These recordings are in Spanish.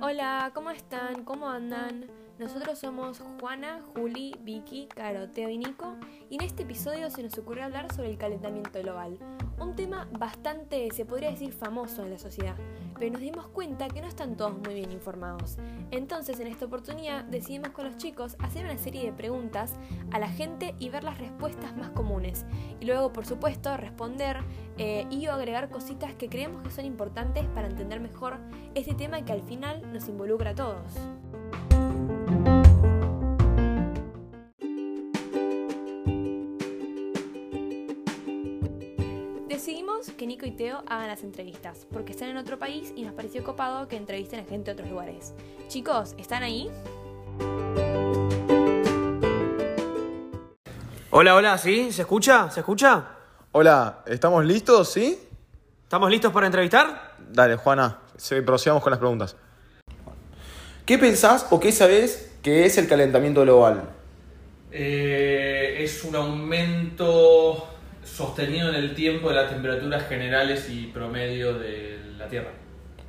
Hola, ¿cómo están? ¿Cómo andan? Nosotros somos Juana, Juli, Vicky, Caro, Teo y Nico y en este episodio se nos ocurrió hablar sobre el calentamiento global, un tema bastante, se podría decir, famoso en la sociedad, pero nos dimos cuenta que no están todos muy bien informados. Entonces en esta oportunidad decidimos con los chicos hacer una serie de preguntas a la gente y ver las respuestas más comunes y luego por supuesto responder eh, y o agregar cositas que creemos que son importantes para entender mejor este tema que al final nos involucra a todos. Decidimos que Nico y Teo hagan las entrevistas, porque están en otro país y nos pareció copado que entrevisten a gente de otros lugares. Chicos, ¿están ahí? Hola, hola, ¿sí? ¿Se escucha? ¿Se escucha? Hola, ¿estamos listos? ¿Sí? ¿Estamos listos para entrevistar? Dale, Juana, se- procedamos con las preguntas. ¿Qué pensás o qué sabés que es el calentamiento global? Eh, es un aumento sostenido en el tiempo de las temperaturas generales y promedio de la Tierra.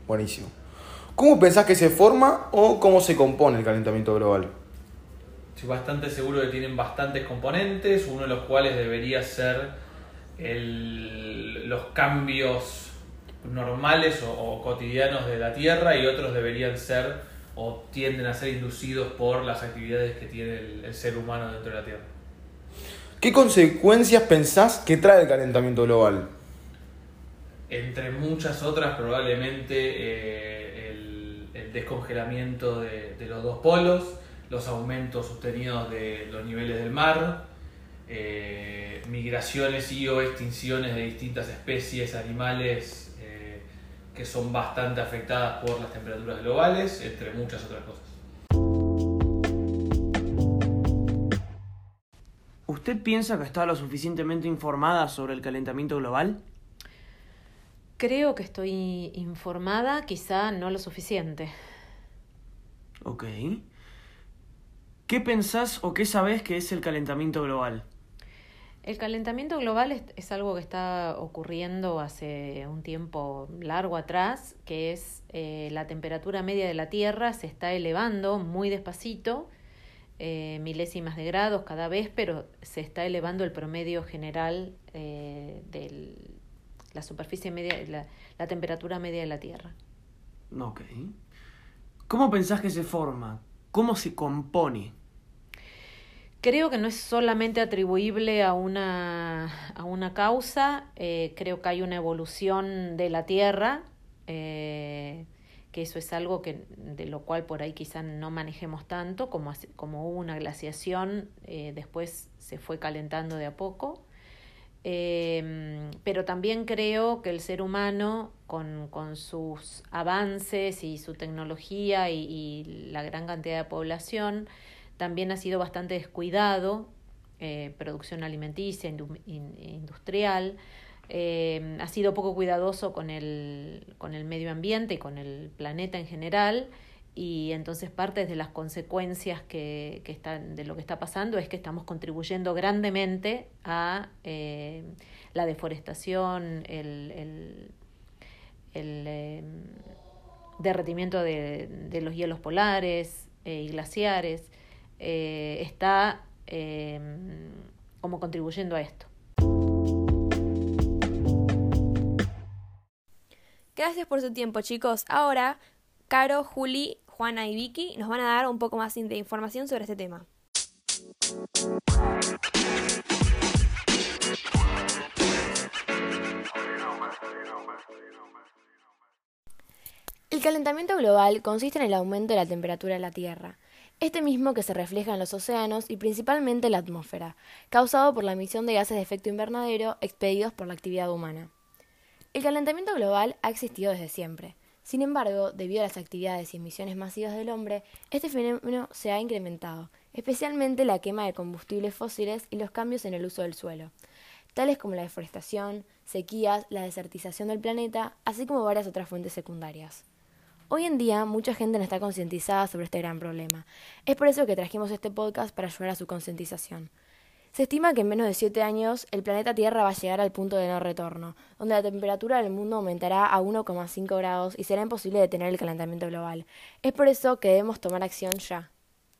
Buenísimo. ¿Cómo pensás que se forma o cómo se compone el calentamiento global? Estoy bastante seguro que tienen bastantes componentes, uno de los cuales debería ser el- los cambios normales o, o cotidianos de la Tierra y otros deberían ser o tienden a ser inducidos por las actividades que tiene el, el ser humano dentro de la Tierra. ¿Qué consecuencias pensás que trae el calentamiento global? Entre muchas otras, probablemente eh, el, el descongelamiento de, de los dos polos, los aumentos sostenidos de los niveles del mar, eh, migraciones y o extinciones de distintas especies animales eh, que son bastante afectadas por las temperaturas globales, entre muchas otras cosas. ¿Usted piensa que está lo suficientemente informada sobre el calentamiento global? Creo que estoy informada, quizá no lo suficiente. Ok. ¿Qué pensás o qué sabés que es el calentamiento global? El calentamiento global es, es algo que está ocurriendo hace un tiempo largo atrás, que es eh, la temperatura media de la Tierra se está elevando muy despacito, eh, milésimas de grados cada vez, pero se está elevando el promedio general eh, de la superficie media, la, la temperatura media de la Tierra. Ok. ¿Cómo pensás que se forma? ¿Cómo se compone? Creo que no es solamente atribuible a una, a una causa, eh, creo que hay una evolución de la Tierra, eh, que eso es algo que, de lo cual por ahí quizá no manejemos tanto, como, como hubo una glaciación, eh, después se fue calentando de a poco. Eh, pero también creo que el ser humano, con, con sus avances y su tecnología y, la gran cantidad de población, también ha sido bastante descuidado, eh, producción alimenticia, indu- in- industrial, eh, ha sido poco cuidadoso con el, con el medio ambiente y con el planeta en general, y entonces parte de las consecuencias que, que están, de lo que está pasando es que estamos contribuyendo grandemente a eh, la deforestación, el, el, el, eh, derretimiento de, de los hielos polares eh, y glaciares, eh, está como contribuyendo a esto. Gracias por su tiempo, chicos. Ahora, Caro, Juli, Juana y Vicky nos van a dar un poco más de información sobre este tema. El calentamiento global consiste en el aumento de la temperatura de la Tierra, este mismo que se refleja en los océanos y principalmente en la atmósfera, causado por la emisión de gases de efecto invernadero expedidos por la actividad humana. El calentamiento global ha existido desde siempre. Sin embargo, debido a las actividades y emisiones masivas del hombre, este fenómeno se ha incrementado, especialmente la quema de combustibles fósiles y los cambios en el uso del suelo, tales como la deforestación, sequías, la desertización del planeta, así como varias otras fuentes secundarias. Hoy en día mucha gente no está concientizada sobre este gran problema. Es por eso que trajimos este podcast para ayudar a su concientización. Se estima que en menos de 7 años el planeta Tierra va a llegar al punto de no retorno, donde la temperatura del mundo aumentará a 1,5 grados y será imposible detener el calentamiento global. Es por eso que debemos tomar acción ya.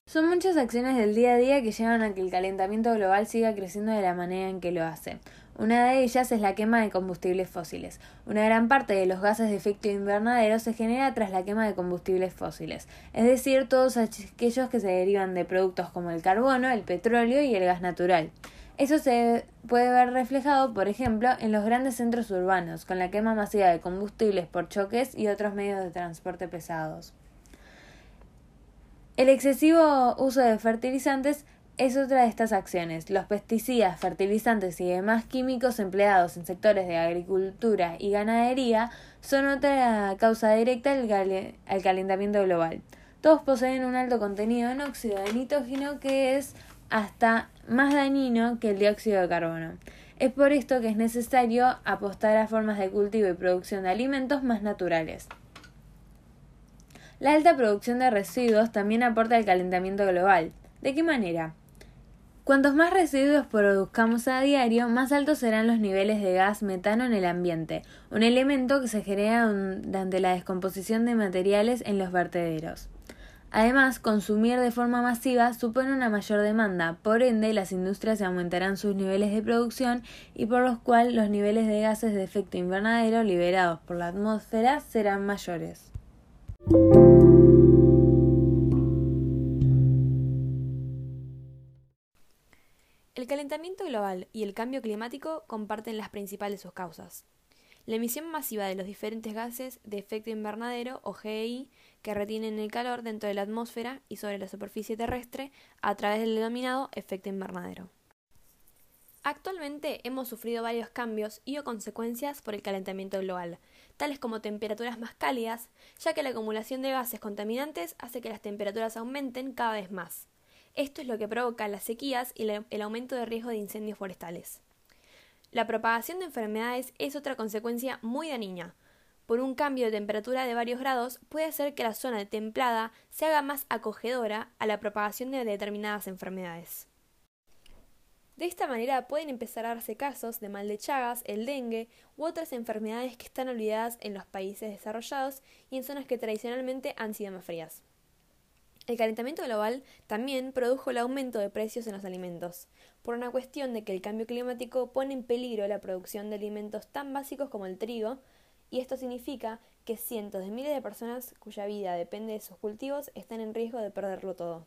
Son muchas acciones del día a día que llevan a que el calentamiento global siga creciendo de la manera en que lo hace. Una de ellas es la quema de combustibles fósiles. Una gran parte de los gases de efecto invernadero se genera tras la quema de combustibles fósiles, es decir, todos aquellos que se derivan de productos como el carbono, el petróleo y el gas natural. Eso se puede ver reflejado, por ejemplo, en los grandes centros urbanos, con la quema masiva de combustibles por choques y otros medios de transporte pesados. El excesivo uso de fertilizantes es otra de estas acciones. Los pesticidas, fertilizantes y demás químicos empleados en sectores de agricultura y ganadería son otra causa directa al, calentamiento global. Todos poseen un alto contenido en óxido de nitrógeno que es hasta más dañino que el dióxido de carbono. Es por esto que es necesario apostar a formas de cultivo y producción de alimentos más naturales. La alta producción de residuos también aporta al calentamiento global. ¿De qué manera? Cuantos más residuos produzcamos a diario, más altos serán los niveles de gas metano en el ambiente, un elemento que se genera durante la descomposición de materiales en los vertederos. Además, consumir de forma masiva supone una mayor demanda, por ende las industrias aumentarán sus niveles de producción y por los cuales los niveles de gases de efecto invernadero liberados por la atmósfera serán mayores. Calentamiento global y el cambio climático comparten las principales sus causas. La emisión masiva de los diferentes gases de efecto invernadero o GEI que retienen el calor dentro de la atmósfera y sobre la superficie terrestre a través del denominado efecto invernadero. Actualmente hemos sufrido varios cambios y o consecuencias por el calentamiento global, tales como temperaturas más cálidas, ya que la acumulación de gases contaminantes hace que las temperaturas aumenten cada vez más. Esto es lo que provoca las sequías y el aumento de riesgo de incendios forestales. La propagación de enfermedades es otra consecuencia muy dañina. Por un cambio de temperatura de varios grados puede hacer que la zona templada se haga más acogedora a la propagación de determinadas enfermedades. De esta manera pueden empezar a darse casos de mal de Chagas, el dengue u otras enfermedades que están olvidadas en los países desarrollados y en zonas que tradicionalmente han sido más frías. El calentamiento global también produjo el aumento de precios en los alimentos, por una cuestión de que el cambio climático pone en peligro la producción de alimentos tan básicos como el trigo, y esto significa que cientos de miles de personas cuya vida depende de sus cultivos están en riesgo de perderlo todo.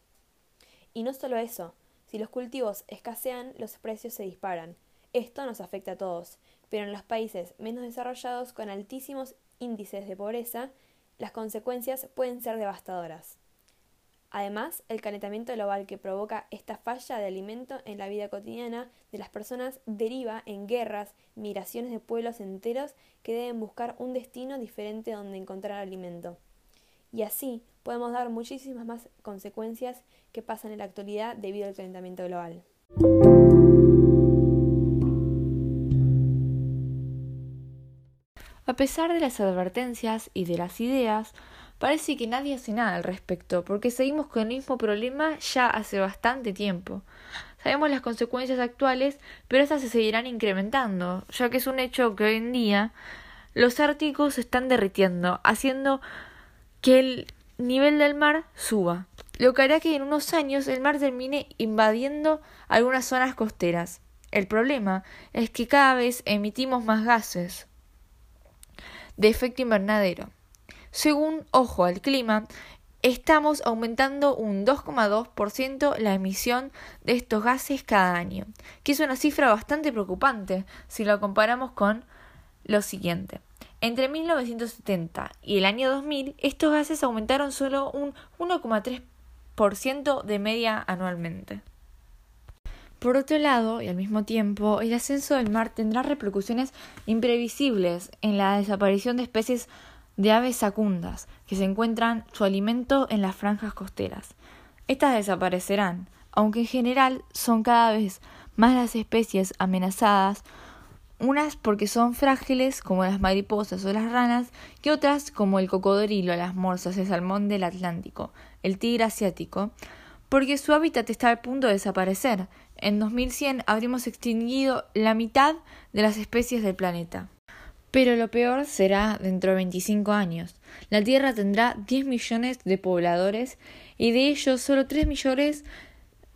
Y no solo eso, si los cultivos escasean, los precios se disparan. Esto nos afecta a todos, pero en los países menos desarrollados con altísimos índices de pobreza, las consecuencias pueden ser devastadoras. Además, el calentamiento global que provoca esta falla de alimento en la vida cotidiana de las personas deriva en guerras, migraciones de pueblos enteros que deben buscar un destino diferente donde encontrar alimento. Y así podemos dar muchísimas más consecuencias que pasan en la actualidad debido al calentamiento global. A pesar de las advertencias y de las ideas, Parece que nadie hace nada al respecto, porque seguimos con el mismo problema ya hace bastante tiempo. Sabemos las consecuencias actuales, pero estas se seguirán incrementando, ya que es un hecho que hoy en día los árticos se están derritiendo, haciendo que el nivel del mar suba, lo que hará que en unos años el mar termine invadiendo algunas zonas costeras. El problema es que cada vez emitimos más gases de efecto invernadero. Según Ojo al Clima, estamos aumentando un 2,2% la emisión de estos gases cada año, que es una cifra bastante preocupante si lo comparamos con lo siguiente. Entre 1970 y el año 2000, estos gases aumentaron solo un 1,3% de media anualmente. Por otro lado, y al mismo tiempo, el ascenso del mar tendrá repercusiones imprevisibles en la desaparición de especies de aves sacundas que se encuentran su alimento en las franjas costeras. Estas desaparecerán, aunque en general son cada vez más las especies amenazadas, unas porque son frágiles como las mariposas o las ranas, y otras como el cocodrilo, las morsas, el salmón del Atlántico, el tigre asiático, porque su hábitat está al punto de desaparecer. en 2100 habremos extinguido la mitad de las especies del planeta. Pero lo peor será dentro de 25 años. La Tierra tendrá 10 millones de pobladores y de ellos solo 3 millones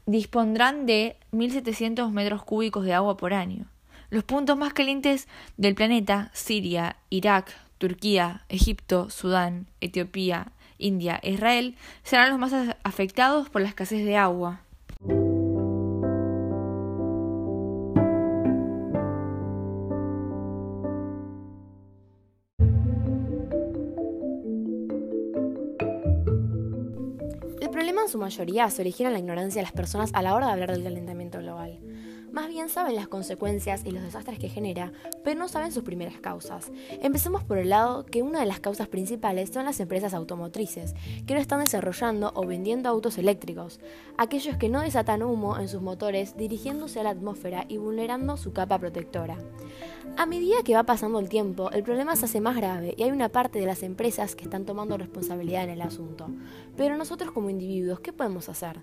dispondrán de 1.700 metros cúbicos de agua por año. Los puntos más calientes del planeta, Siria, Irak, Turquía, Egipto, Sudán, Etiopía, India e Israel, serán los más afectados por la escasez de agua. En su mayoría se origina en la ignorancia de las personas a la hora de hablar del calentamiento global. Más bien saben las consecuencias y los desastres que genera, pero no saben sus primeras causas. Empecemos por el lado que una de las causas principales son las empresas automotrices, que no están desarrollando o vendiendo autos eléctricos, aquellos que no desatan humo en sus motores dirigiéndose a la atmósfera y vulnerando su capa protectora. A medida que va pasando el tiempo, el problema se hace más grave y hay una parte de las empresas que están tomando responsabilidad en el asunto. Pero nosotros como individuos, ¿qué podemos hacer?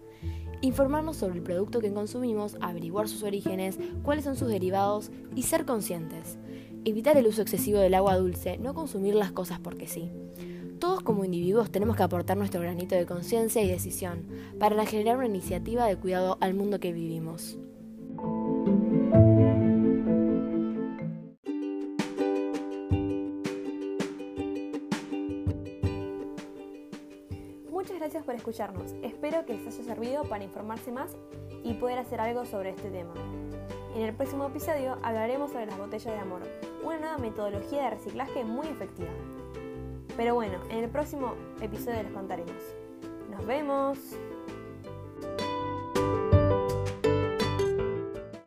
informarnos sobre el producto que consumimos, averiguar sus orígenes, cuáles son sus derivados y ser conscientes. Evitar el uso excesivo del agua dulce, no consumir las cosas porque sí. Todos como individuos tenemos que aportar nuestro granito de conciencia y decisión para generar una iniciativa de cuidado al mundo que vivimos. Muchas gracias por escucharnos. Espero que les haya servido para informarse más y poder hacer algo sobre este tema. En el próximo episodio hablaremos sobre las botellas de amor, una nueva metodología de reciclaje muy efectiva. Pero bueno, en el próximo episodio les contaremos. ¡Nos vemos!